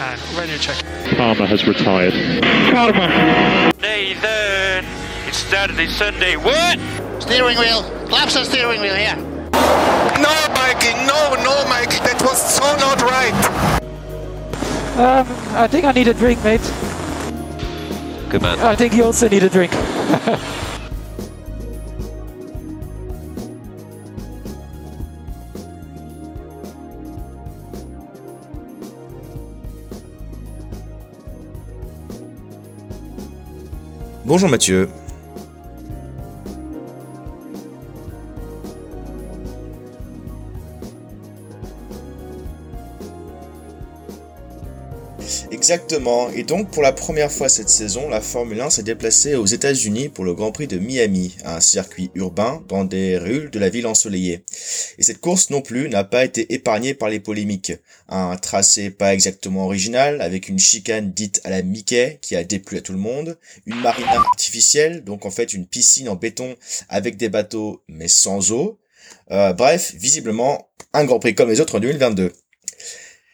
And radio check. Palmer has retired. Palmer. Nathan! It's Saturday, Sunday. What? Steering wheel. Flaps on steering wheel here. No, Mikey, no, no, Mike, that was so not right. Um, I think I need a drink, mate. Good man. I think you also need a drink. Bonjour Mathieu. Exactement, et donc pour la première fois cette saison, la Formule 1 s'est déplacée aux États-Unis pour le Grand Prix de Miami, un circuit urbain dans des rues de la ville ensoleillée. Et cette course non plus n'a pas été épargnée par les polémiques. Un tracé pas exactement original, avec une chicane dite à la Mickey qui a déplu à tout le monde, une marina artificielle, donc en fait une piscine en béton avec des bateaux mais sans eau. Euh, bref, visiblement, un Grand Prix comme les autres en 2022.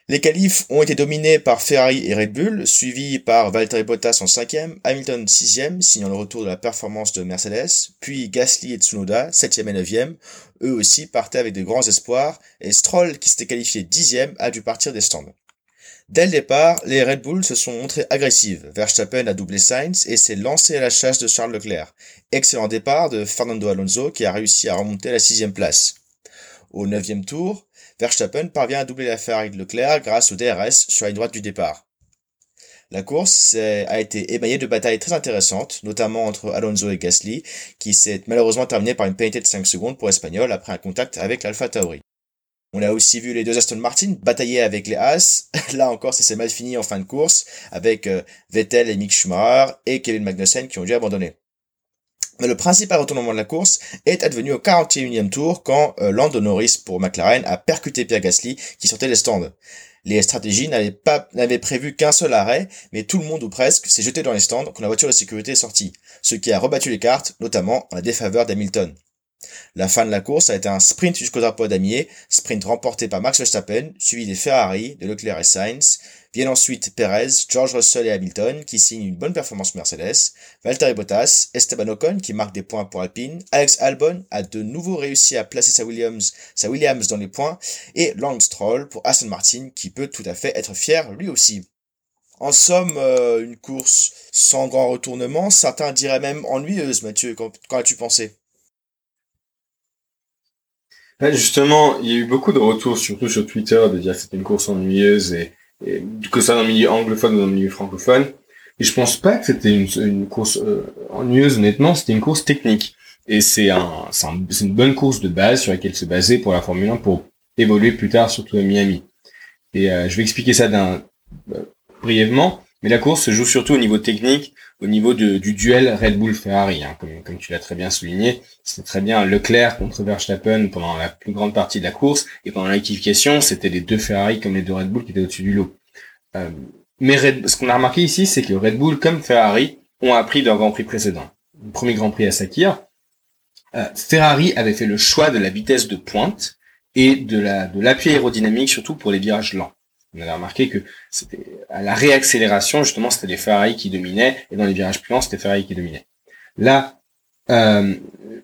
Les qualifs ont été dominés par Ferrari et Red Bull, suivis par Valtteri Bottas en 5e, Hamilton 6e, signant le retour de la performance de Mercedes, puis Gasly et Tsunoda 7e et 9e, eux aussi partaient avec de grands espoirs, et Stroll, qui s'était qualifié 10e, a dû partir des stands. Dès le départ, les Red Bull se sont montrés agressives. Verstappen a doublé Sainz et s'est lancé à la chasse de Charles Leclerc. Excellent départ de Fernando Alonso qui a réussi à remonter à la sixième place. Au neuvième tour, Verstappen parvient à doubler la Ferrari de Leclerc grâce au DRS sur la droite du départ. La course a été émaillée de batailles très intéressantes, notamment entre Alonso et Gasly, qui s'est malheureusement terminée par une pénalité de 5 secondes pour Espagnol après un contact avec l'Alpha Tauri. On a aussi vu les deux Aston Martin batailler avec les Haas. Là encore, ça s'est mal fini en fin de course avec euh, Vettel et Mick Schumacher et Kevin Magnussen qui ont dû abandonner. Mais le principal retournement de la course est advenu au 41e tour quand euh, Norris pour McLaren a percuté Pierre Gasly qui sortait des stands. Les stratégies n'avaient pas n'avaient prévu qu'un seul arrêt, mais tout le monde ou presque s'est jeté dans les stands quand la voiture de sécurité est sortie, ce qui a rebattu les cartes, notamment en la défaveur d'Hamilton. La fin de la course a été un sprint jusqu'au drapeau damier, sprint remporté par Max Verstappen, suivi des Ferrari, de Leclerc et Sainz. Viennent ensuite Perez, George Russell et Hamilton, qui signent une bonne performance Mercedes, Valtteri Bottas, Esteban Ocon, qui marque des points pour Alpine, Alex Albon a de nouveau réussi à placer sa Williams, dans les points, et Lance pour Aston Martin, qui peut tout à fait être fier lui aussi. En somme, euh, une course sans grand retournement, certains diraient même ennuyeuse, Mathieu, quand as-tu pensé? Justement, il y a eu beaucoup de retours, surtout sur Twitter, de dire que c'était une course ennuyeuse et, et que ça dans le milieu anglophone ou dans le milieu francophone. Et je pense pas que c'était une, une course euh, ennuyeuse, honnêtement, c'était une course technique. Et c'est un, une bonne course de base sur laquelle se baser pour la Formule 1 pour évoluer plus tard, surtout à Miami. Et euh, je vais expliquer ça euh, brièvement. Mais la course se joue surtout au niveau technique, au niveau de, du duel Red Bull-Ferrari, hein, comme, tu l'as très bien souligné. C'était très bien Leclerc contre Verstappen pendant la plus grande partie de la course, et pendant l'électrification, c'était les deux Ferrari comme les deux Red Bull qui étaient au-dessus du lot. Euh, mais Red, ce qu'on a remarqué ici, c'est que Red Bull comme Ferrari ont appris leur Grand Prix précédent. Le premier Grand Prix à Sakir, euh, Ferrari avait fait le choix de la vitesse de pointe et de la de l'appui aérodynamique, surtout pour les virages lents on avait remarqué que c'était à la réaccélération justement c'était les Ferrari qui dominaient et dans les virages plus lents c'était Ferrari qui dominait. Là, euh,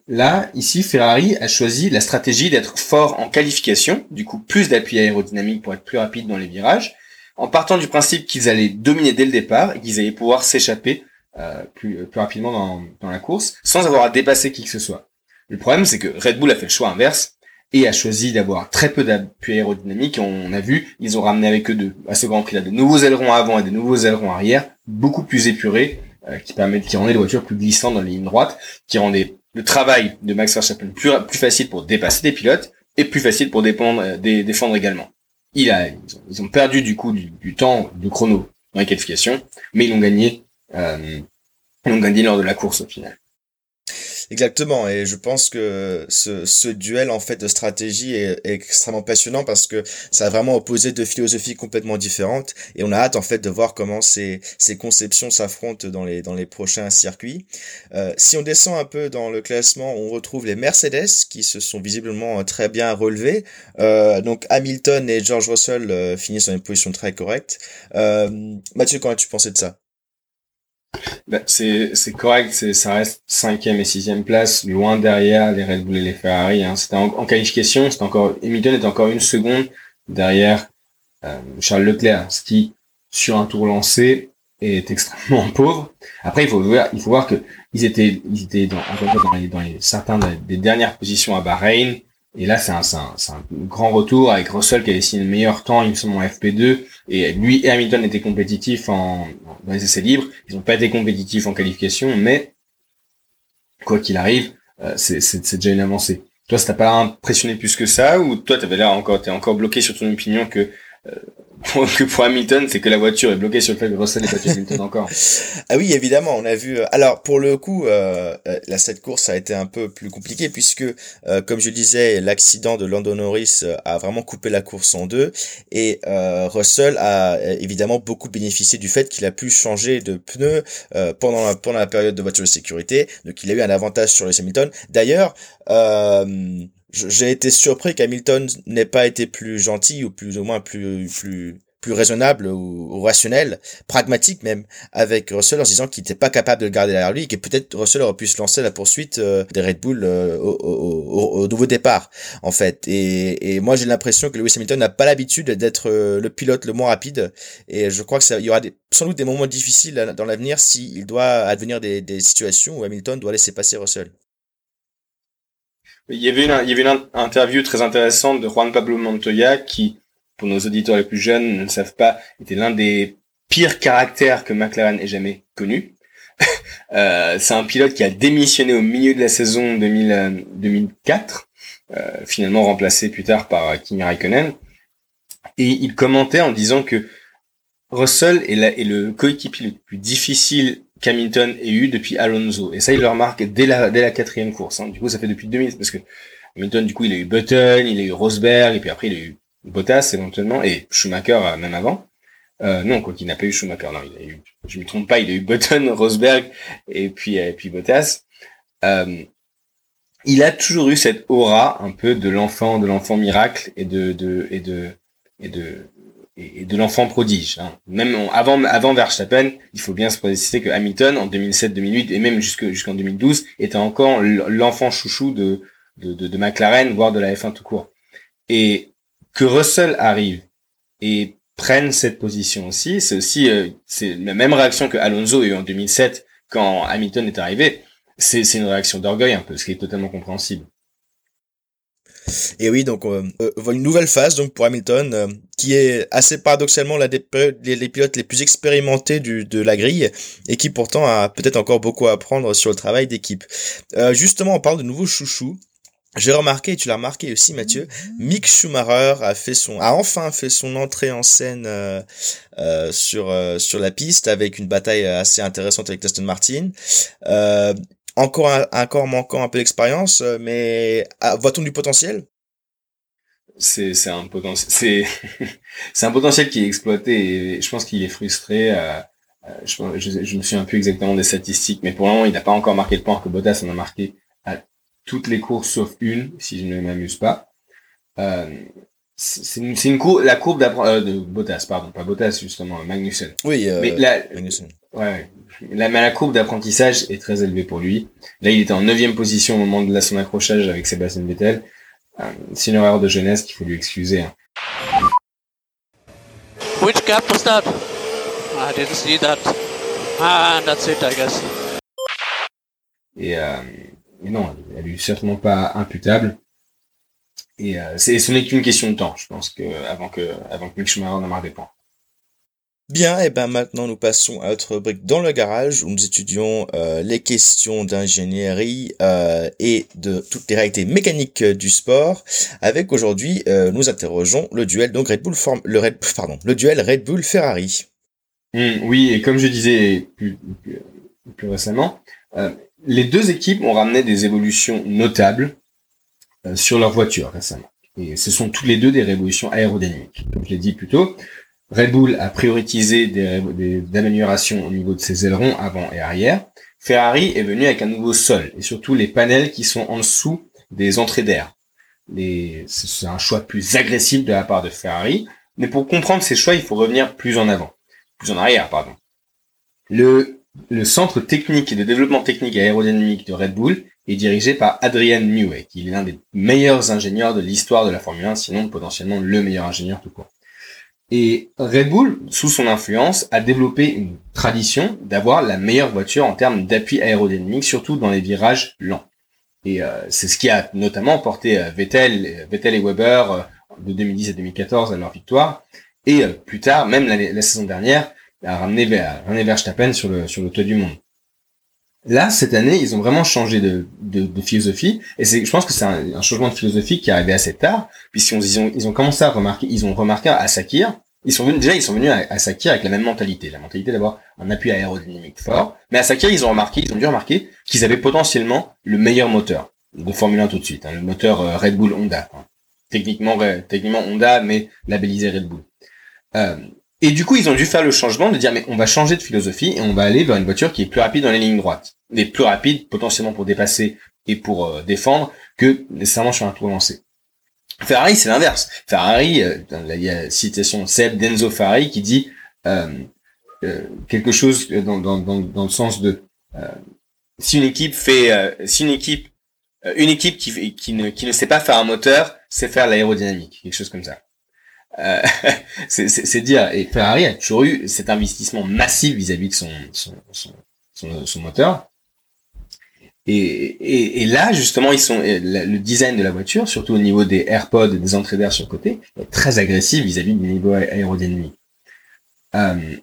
là ici Ferrari a choisi la stratégie d'être fort en qualification, du coup plus d'appui aérodynamique pour être plus rapide dans les virages, en partant du principe qu'ils allaient dominer dès le départ et qu'ils allaient pouvoir s'échapper euh, plus, plus rapidement dans, dans la course sans avoir à dépasser qui que ce soit. Le problème c'est que Red Bull a fait le choix inverse et a choisi d'avoir très peu d'appui aérodynamique. On a vu, ils ont ramené avec eux de, à ce Grand Prix là de nouveaux ailerons avant et de nouveaux ailerons arrière, beaucoup plus épurés, euh, qui permettent, qui rendaient les voitures plus glissantes dans les lignes droites, qui rendaient le travail de Max Verstappen plus, plus facile pour dépasser des pilotes et plus facile pour dépendre, euh, défendre également. Il a, ils ont, perdu du coup du, temps de chrono dans les qualifications, mais ils ont gagné, euh, ils ont gagné lors de la course au final. Exactement, et je pense que ce, ce duel en fait de stratégie est, est, extrêmement passionnant parce que ça a vraiment opposé deux philosophies complètement différentes et on a hâte en fait de voir comment ces, ces conceptions s'affrontent dans les, dans les prochains circuits. Euh, si on descend un peu dans le classement, on retrouve les Mercedes qui se sont visiblement très bien relevés. Euh, donc Hamilton et George Russell euh, finissent dans une position très correcte. Euh, Mathieu, comment as-tu pensé de ça? Bah, c'est correct, ça reste cinquième et sixième place, loin derrière les Red Bull et les Ferrari. Hein. C'était en, qualification, c'était encore Hamilton est encore une seconde derrière euh, Charles Leclerc, ce qui sur un tour lancé est extrêmement pauvre. Après, il faut voir, il que ils étaient dans les certains des dernières positions à Bahreïn. Et là, c'est un, grand retour avec Russell qui a dessiné le meilleur temps, il me semble, en FP2. Et lui et Hamilton étaient compétitifs en, dans les essais libres. Ils n'ont pas été compétitifs en qualification, mais quoi qu'il arrive, euh, c'est déjà une avancée. Toi, ça t'a pas impressionné plus que ça, ou toi, t'avais l'air encore, t'es encore bloqué sur ton opinion que euh, que pour Hamilton, c'est que la voiture est bloquée sur que Russell est pas Hamilton encore. ah oui, évidemment, on a vu. Euh, alors pour le coup, euh, euh, la cette course a été un peu plus compliquée puisque, euh, comme je disais, l'accident de Lando Norris a vraiment coupé la course en deux et Russell a évidemment beaucoup bénéficié du fait qu'il a pu changer de pneus pendant la, pendant la période de voiture de sécurité, donc il a eu un avantage sur les Hamilton. D'ailleurs. Euh, j'ai été surpris qu'Hamilton n'ait pas été plus gentil ou plus ou moins plus plus plus raisonnable ou, rationnel, pragmatique même, avec Russell en se disant qu'il n'était pas capable de le garder derrière lui et que peut-être Russell aurait pu se lancer la poursuite euh, des Red Bull euh, au, au, au, nouveau départ, en fait. Et, et moi, j'ai l'impression que Lewis Hamilton n'a pas l'habitude d'être euh, le pilote le moins rapide et je crois que ça, y aura des, sans doute des moments difficiles dans l'avenir s'il doit advenir des, des situations où Hamilton doit laisser passer Russell. Il y avait une, interview très intéressante de Juan Pablo Montoya qui, pour nos auditeurs les plus jeunes, ne le savent pas, était l'un des pires caractères que McLaren ait jamais connu. euh, c'est un pilote qui a démissionné au milieu de la saison 2000, 2004, euh, finalement remplacé plus tard par Kimi Raikkonen. Et il commentait en disant que Russell est le coéquipier le plus difficile qu'Hamilton ait eu depuis Alonso. Et ça, il le remarque dès la, dès la quatrième course. Hein. Du coup, ça fait depuis 2000, parce que Hamilton, du coup, il a eu Button, il a eu Rosberg, et puis après, il a eu Bottas éventuellement, et Schumacher euh, même avant. Euh, non, quoi qu'il n'a pas eu Schumacher, non, il a eu, je me trompe pas, il a eu Button, Rosberg, et puis, et puis Bottas. Euh, il a toujours eu cette aura un peu de l'enfant, de l'enfant miracle et de, de, et de, et de, et de l'enfant prodige. Hein. Même avant avant Verstappen, il faut bien se préciser que Hamilton en 2007-2008 et même jusqu'en 2012 était encore l'enfant chouchou de, de, de, McLaren, voire de la F1 tout court. Et que Russell arrive et prenne cette position aussi, c'est aussi euh, c'est la même réaction que Alonso a eu en 2007 quand Hamilton est arrivé. C'est une réaction d'orgueil un peu, ce qui est totalement compréhensible. Et oui, donc euh, euh, une nouvelle phase donc pour Hamilton, euh, qui est assez paradoxalement l'un des les, pilotes les plus expérimentés du, de la grille et qui pourtant a peut-être encore beaucoup à apprendre sur le travail d'équipe. justement, on parle de nouveaux chouchous. J'ai remarqué, et tu l'as remarqué aussi Mathieu, Mick Schumacher a fait son, a enfin fait son entrée en scène sur sur la piste avec une bataille assez intéressante avec Aston Martin. Encore un, encore manquant un peu d'expérience, euh, mais ah, voit-on du potentiel? C'est c'est un potentiel c'est c'est un potentiel qui est exploité et je pense qu'il est frustré. Euh, euh je, je, je me souviens plus exactement des statistiques, mais pour le moment il n'a pas encore marqué le point que Bottas en a marqué à toutes les courses sauf une, si je ne m'amuse pas. Euh, c'est une, une courbe, la courbe euh, de Bottas, pardon, pas Bottas justement, Magnussen. Oui, euh, mais la, Magnussen. Ouais, la, la courbe d'apprentissage est très élevée pour lui. Là, il était en neuvième position au moment de son accrochage avec Sébastien Vettel. Euh, c'est une erreur de jeunesse qu'il faut lui excuser. Hein. Which gap was that? I didn't see that. Ah, that's it, I guess. Et, euh, et non, elle est certainement pas imputable. Et euh, c'est, ce n'est qu'une question de temps, je pense, que avant que avant que Mick Schumacher n'en marque des points. Bien, et ben maintenant nous passons à notre rubrique dans le garage où nous étudions euh, les questions d'ingénierie euh, et de toutes les réalités mécaniques du sport. Avec aujourd'hui, euh, nous interrogeons le duel donc Red Bull Form le Red pardon le duel Red Bull Ferrari. Mmh, oui, et comme je disais plus, plus, récemment, les deux équipes ont ramené des évolutions notables euh, sur leur voiture récemment. Et ce sont tous les deux des révolutions aérodynamiques. Comme je l'ai dit plus tôt, Red Bull a prioritisé des, améliorations au niveau de ses ailerons avant et arrière. Ferrari est venu avec un nouveau sol et surtout les panels qui sont en dessous des entrées d'air. C'est un choix plus agressif de la part de Ferrari. Mais pour comprendre ces choix, il faut revenir plus en avant. Plus en arrière, pardon. Le, le centre technique et de développement technique et aérodynamique de Red Bull est dirigé par Adrian Newey, qui est l'un des meilleurs ingénieurs de l'histoire de la Formule 1, sinon potentiellement le meilleur ingénieur tout court. Et Red Bull, sous son influence, a développé une tradition d'avoir la meilleure voiture en termes d'appui aérodynamique, surtout dans les virages lents. Et euh, c'est ce qui a notamment porté euh, Vettel, Vettel et Weber euh, de 2010 à 2014 à leur victoire. Et plus tard, même la, saison dernière, a ramené, ramené Verstappen sur le, sur le toit du monde. Là, cette année, ils ont vraiment changé de, de, de philosophie, et c'est, je pense que c'est un, changement de philosophie qui est arrivé assez tard, puisqu'ils ont, ils ont commencé à remarquer, ils ont remarqué à Sakir, ils sont venus, déjà, ils sont venus à, Sakir avec la même mentalité, la mentalité d'avoir un appui aérodynamique fort, mais à Sakir, ils ont remarqué, ils ont dû remarquer qu'ils avaient potentiellement le meilleur moteur de Formule 1 tout de suite, hein, le moteur euh, Red Bull Honda, hein. techniquement, techniquement Honda, mais labellisé Red Bull. Euh, et du coup, ils ont dû faire le changement de dire, mais on va changer de philosophie et on va aller vers une voiture qui est plus rapide dans les lignes droites. Mais plus rapide, potentiellement pour dépasser et pour euh, défendre, que nécessairement sur un tour lancé. Ferrari, c'est l'inverse. Ferrari, euh, il y a citation Seb Denzo Ferrari qui dit euh, euh quelque chose dans, dans, dans, dans, le sens de si une équipe fait, si une équipe, une équipe qui, qui, ne, qui ne sait pas faire un moteur, c'est faire l'aérodynamique, quelque chose comme ça. C'est dire, et Ferrari a toujours eu cet investissement massif vis-à-vis de son, son, son, son, moteur. Et, et, et, là, justement, ils sont le design de la voiture, surtout au niveau des AirPods et des entrées d'air sur le côté, est très agressif vis-à-vis du niveau aérodynamique. Euh,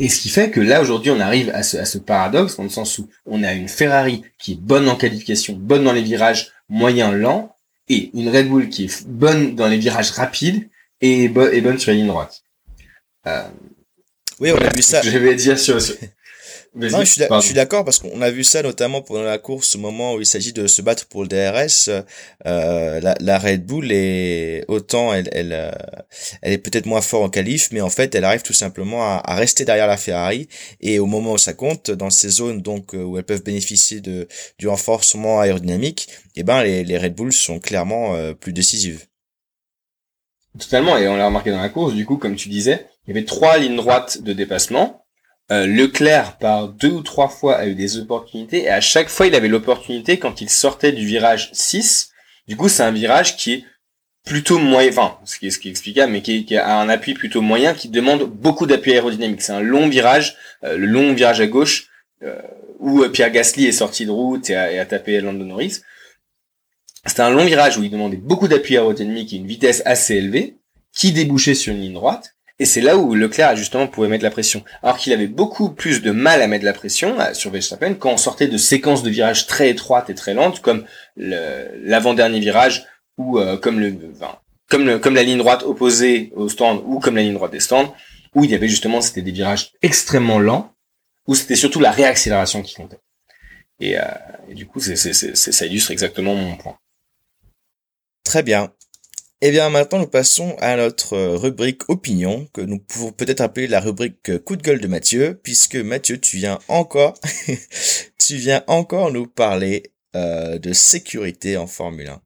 et ce qui fait que là, aujourd'hui, on arrive à ce, à ce paradoxe, dans le sens où on a une Ferrari qui est bonne en qualification, bonne dans les virages moyens lents, et une Red Bull qui est bonne dans les virages rapides, et, bonne sur la ligne droite. Euh, oui, on a vu ça. Je vais dire sur. Non, je suis d'accord parce qu'on a vu ça notamment pendant la course au moment où il s'agit de se battre pour le DRS. Euh, la, la, Red Bull est autant elle elle, euh, elle est peut-être moins fort en qualif, mais en fait elle arrive tout simplement à, à, rester derrière la Ferrari et au moment où ça compte dans ces zones donc euh, où elles peuvent bénéficier de du renforcement aérodynamique, et eh ben les, les Red Bull sont clairement euh, plus décisives. Totalement, et on l'a remarqué dans la course, du coup, comme tu disais, il y avait trois lignes droites de dépassement. Euh, Leclerc, par deux ou trois fois, a eu des opportunités, et à chaque fois, il avait l'opportunité quand il sortait du virage 6. Du coup, c'est un virage qui est plutôt moyen, enfin, ce qui est, ce qui est mais qui, a un appui plutôt moyen, qui demande beaucoup d'appui aérodynamique. C'est un long virage, euh, le long virage à gauche, euh, où Pierre Gasly est sorti de route et a, et a tapé Lando Norris. C'était un long virage où il demandait beaucoup d'appui aérodynamique et une vitesse assez élevée, qui débouchait sur une ligne droite. Et c'est là où Leclerc justement pouvait mettre la pression. Alors qu'il avait beaucoup plus de mal à mettre la pression euh, sur Verstappen quand on sortait de séquences de virages très étroites et très lentes, comme l'avant-dernier virage ou euh, comme le, comme le, comme la ligne droite opposée au stand ou comme la ligne droite des stands, où il y avait justement c'était des virages extrêmement lents, où c'était surtout la réaccélération qui comptait. Et, euh, du coup, ça illustre exactement mon point. Très bien. Et eh bien maintenant nous passons à notre rubrique opinion que nous pouvons peut-être appeler la rubrique coup de gueule de Mathieu puisque Mathieu tu viens encore tu viens encore nous parler euh, de sécurité en Formule 1.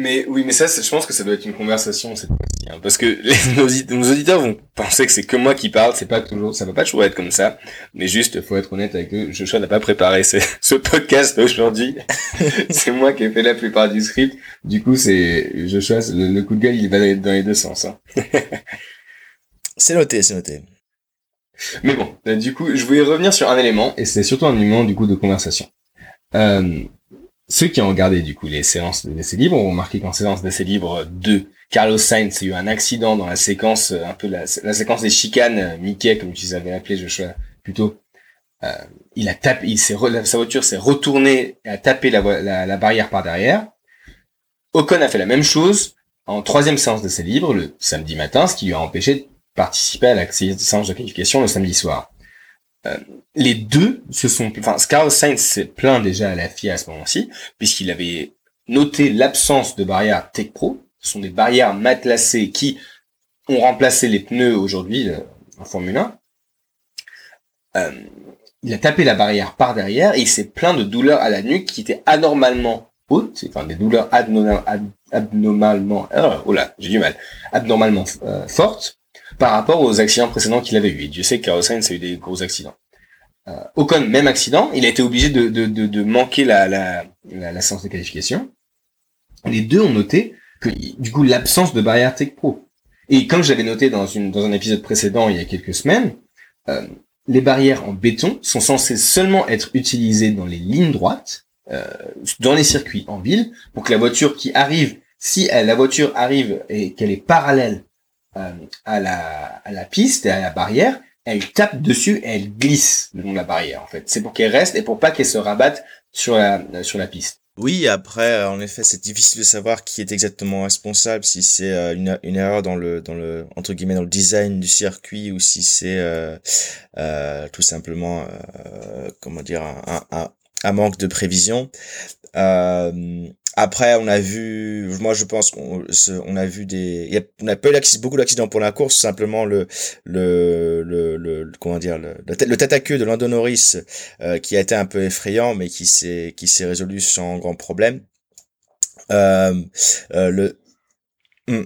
Mais oui, mais ça, je pense que ça doit être une conversation cette fois-ci, hein, parce que les, nos, auditeurs vont penser que c'est que moi qui parle. C'est pas toujours, ça va pas toujours être comme ça. Mais juste, faut être honnête avec eux. Joshua n'a pas préparé ce, ce podcast aujourd'hui. c'est moi qui ai fait la plupart du script. Du coup, c'est Joshua, le, le coup de gueule, il va dans les deux sens. Hein. c'est noté, c'est noté. Mais bon, euh, du coup, je voulais revenir sur un élément, et c'est surtout un élément du coup de conversation. Euh, ceux qui ont regardé du coup les séances d'essais libres ont remarqué qu'en séance d'essais libres 2, Carlos Sainz a eu un accident dans la séquence, euh, un peu la, séquence des chicanes, euh, Mickey comme tu les avais appelé, je choisis plutôt. Euh, il a tapé, sa voiture s'est retournée et a tapé la, la, barrière par derrière. Ocon a fait la même chose en troisième séance d'essais libres le samedi matin, ce qui lui a empêché de participer à la séance de qualification le samedi soir. Euh, les deux se sont, enfin, Carlos Sainz s'est plaint déjà à la FIA à ce moment-ci, puisqu'il avait noté l'absence de barrières Tech Pro. Ce sont des barrières matelassées qui ont remplacé les pneus aujourd'hui euh, en Formule 1. Euh, il a tapé la barrière par derrière et il s'est plaint de douleurs à la nuque qui étaient anormalement hautes, enfin des douleurs abnormal- ab- abnormalement, oh là, j'ai du mal, abnormalement euh, fortes par rapport aux accidents précédents qu'il avait eu. Et Dieu sait que Carlos Sainz a eu des gros accidents. Euh, Ocon, même accident, il a été obligé de, de, de, de manquer la, la, la, la séance de qualification. Les deux ont noté que, du coup, l'absence de barrière Tech Pro. Et comme j'avais noté dans, une, dans un épisode précédent il y a quelques semaines, euh, les barrières en béton sont censées seulement être utilisées dans les lignes droites, euh, dans les circuits en ville, pour que la voiture qui arrive, si elle- la voiture arrive et qu'elle est parallèle euh, à, la, à la piste et à la barrière, elle tape dessus et elle glisse le long de la barrière en fait. C'est pour qu'elle reste et pour pas qu'elle se rabatte sur la, sur la piste. Oui, après, en effet, c'est difficile de savoir qui est exactement responsable, si c'est euh, une, erreur dans le, dans le, entre guillemets, dans le design du circuit ou si c'est euh, tout simplement, comment dire, un, un manque de prévision. Après, on a vu, moi je pense qu'on a vu des, il a, on n'a pas eu beaucoup d'accidents pour la course, simplement le, le, le, le- comment dire, le, le, tête- à queue de Lando Norris euh, qui a été un peu effrayant, mais qui s'est qui s'est résolu sans grand problème. Euh, euh, le Hmm.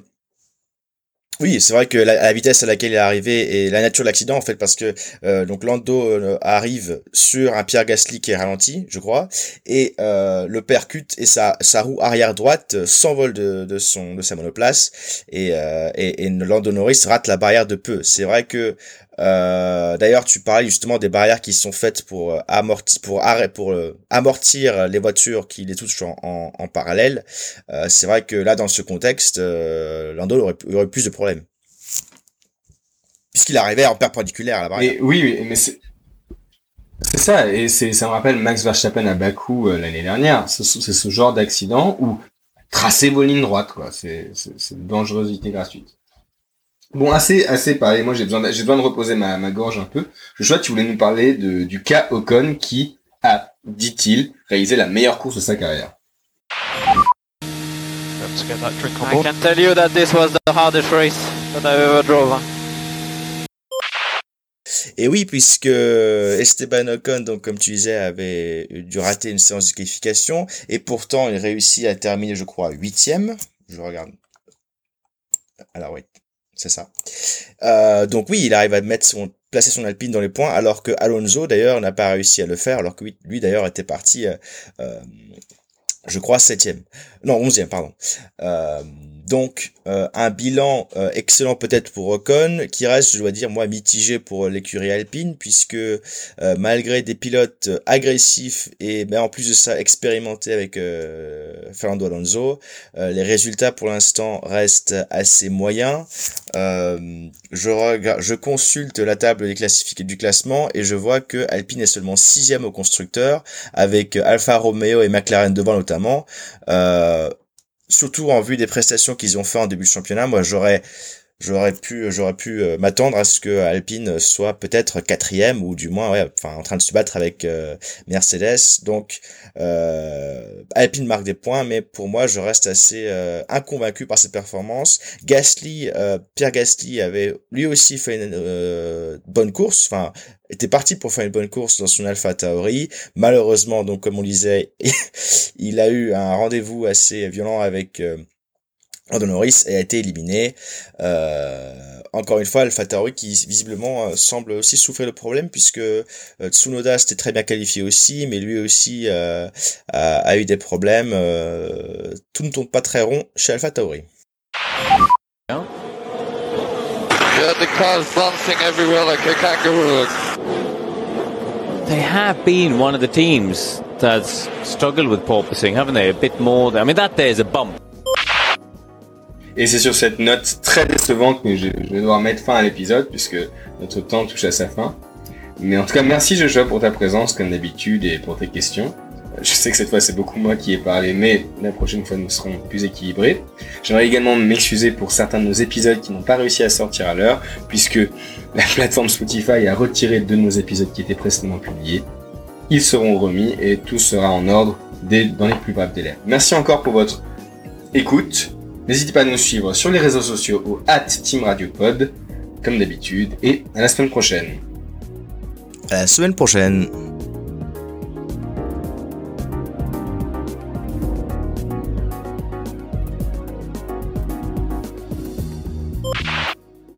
Oui, c'est vrai que la, vitesse à laquelle il est arrivé et la nature de l'accident en fait parce que euh, donc Lando euh, arrive sur un Pierre Gasly qui est ralenti, je crois, et euh, le percute et sa, roue arrière droite s'envole de, de son de sa monoplace et, euh, et, et Lando Norris rate la barrière de peu. C'est vrai que euh, D'ailleurs, tu parlais justement des barrières qui sont faites pour euh, amortir, pour pour euh, amortir les voitures qui les touchent en, en, parallèle. Euh, c'est vrai que là, dans ce contexte, euh, Lando aurait, aurait plus de problèmes puisqu'il arrivait en perpendiculaire à la barrière. Oui, oui, mais c'est c'est ça, et c'est ça me rappelle Max Verstappen à Bakou euh, l'année dernière. C'est ce genre d'accident où tracez vos lignes droites, quoi. C'est c'est dangerosité gratuite. Bon, assez assez parlé. Moi, j'ai besoin de, j'ai besoin de reposer ma, ma gorge un peu. Je vois que tu voulais nous parler de, du cas Ocon qui a, dit-il, réalisé la meilleure course de sa carrière. Let's get that drink on I board. can tell you that this was the hardest race that I've ever drove. Et oui, puisque Esteban Ocon, donc comme tu disais, avait dû rater une séance de qualification, et pourtant il réussit à terminer, je crois, huitième. Je regarde. Alors oui, c'est ça. Euh, donc oui, il arrive à mettre son placer son Alpine dans les points, alors que Alonso d'ailleurs n'a pas réussi à le faire, alors que lui, d'ailleurs était parti, euh, euh, je crois septième, non onzième pardon. Donc euh, un bilan euh, excellent peut-être pour Ocon, qui reste, je dois dire moi mitigé pour l'écurie Alpine, puisque euh, malgré des pilotes euh, agressifs et ben, en plus de ça expérimentés avec euh, Fernando Alonso, euh, les résultats pour l'instant restent assez moyens. Euh, je, je consulte la table des classifiés du classement et je vois que Alpine est seulement sixième au constructeur, avec Alfa Romeo et McLaren devant notamment. Surtout en vue des prestations qu'ils ont fait en début de championnat, moi j'aurais j'aurais pu j'aurais pu euh, m'attendre à ce que Alpine soit peut-être quatrième ou du moins ouais enfin en train de se battre avec euh, Mercedes. Donc euh, Alpine marque des points mais pour moi je reste assez euh, inconvaincu par cette performance. Gasly euh, Pierre Gasly avait lui aussi fait une bonne course. Enfin était parti pour faire une bonne course dans son Alpha Tauri malheureusement donc comme on disait il a eu un rendez-vous assez violent avec euh, et a été éliminé. Euh, encore une fois, Alpha Tauri qui visiblement euh, semble aussi souffrir de problèmes puisque euh, Tsunoda s'était très bien qualifié aussi, mais lui aussi euh, a, eu des problèmes. Tout ne tourne pas très rond chez Alpha Tauri. They have been one of the teams that's struggled with porpoising, haven't they? A bit more. I mean, that day is a bump. Et c'est sur cette note très décevante que je, je vais devoir mettre fin à l'épisode puisque notre temps touche à sa fin. Mais en tout cas, merci Joshua pour ta présence comme d'habitude et pour tes questions. Je sais que cette fois c'est beaucoup moi qui ai parlé, mais la prochaine fois nous serons plus équilibrés. J'aimerais également m'excuser pour certains de nos épisodes qui n'ont pas réussi à sortir à l'heure, puisque la plateforme Spotify a retiré deux de nos épisodes qui étaient précédemment publiés. Ils seront remis et tout sera en ordre dès, dans les plus brefs délais. Merci encore pour votre écoute. N'hésitez pas à nous suivre sur les réseaux sociaux au at Team Radio Pod, comme d'habitude, et à la semaine prochaine. À la semaine prochaine.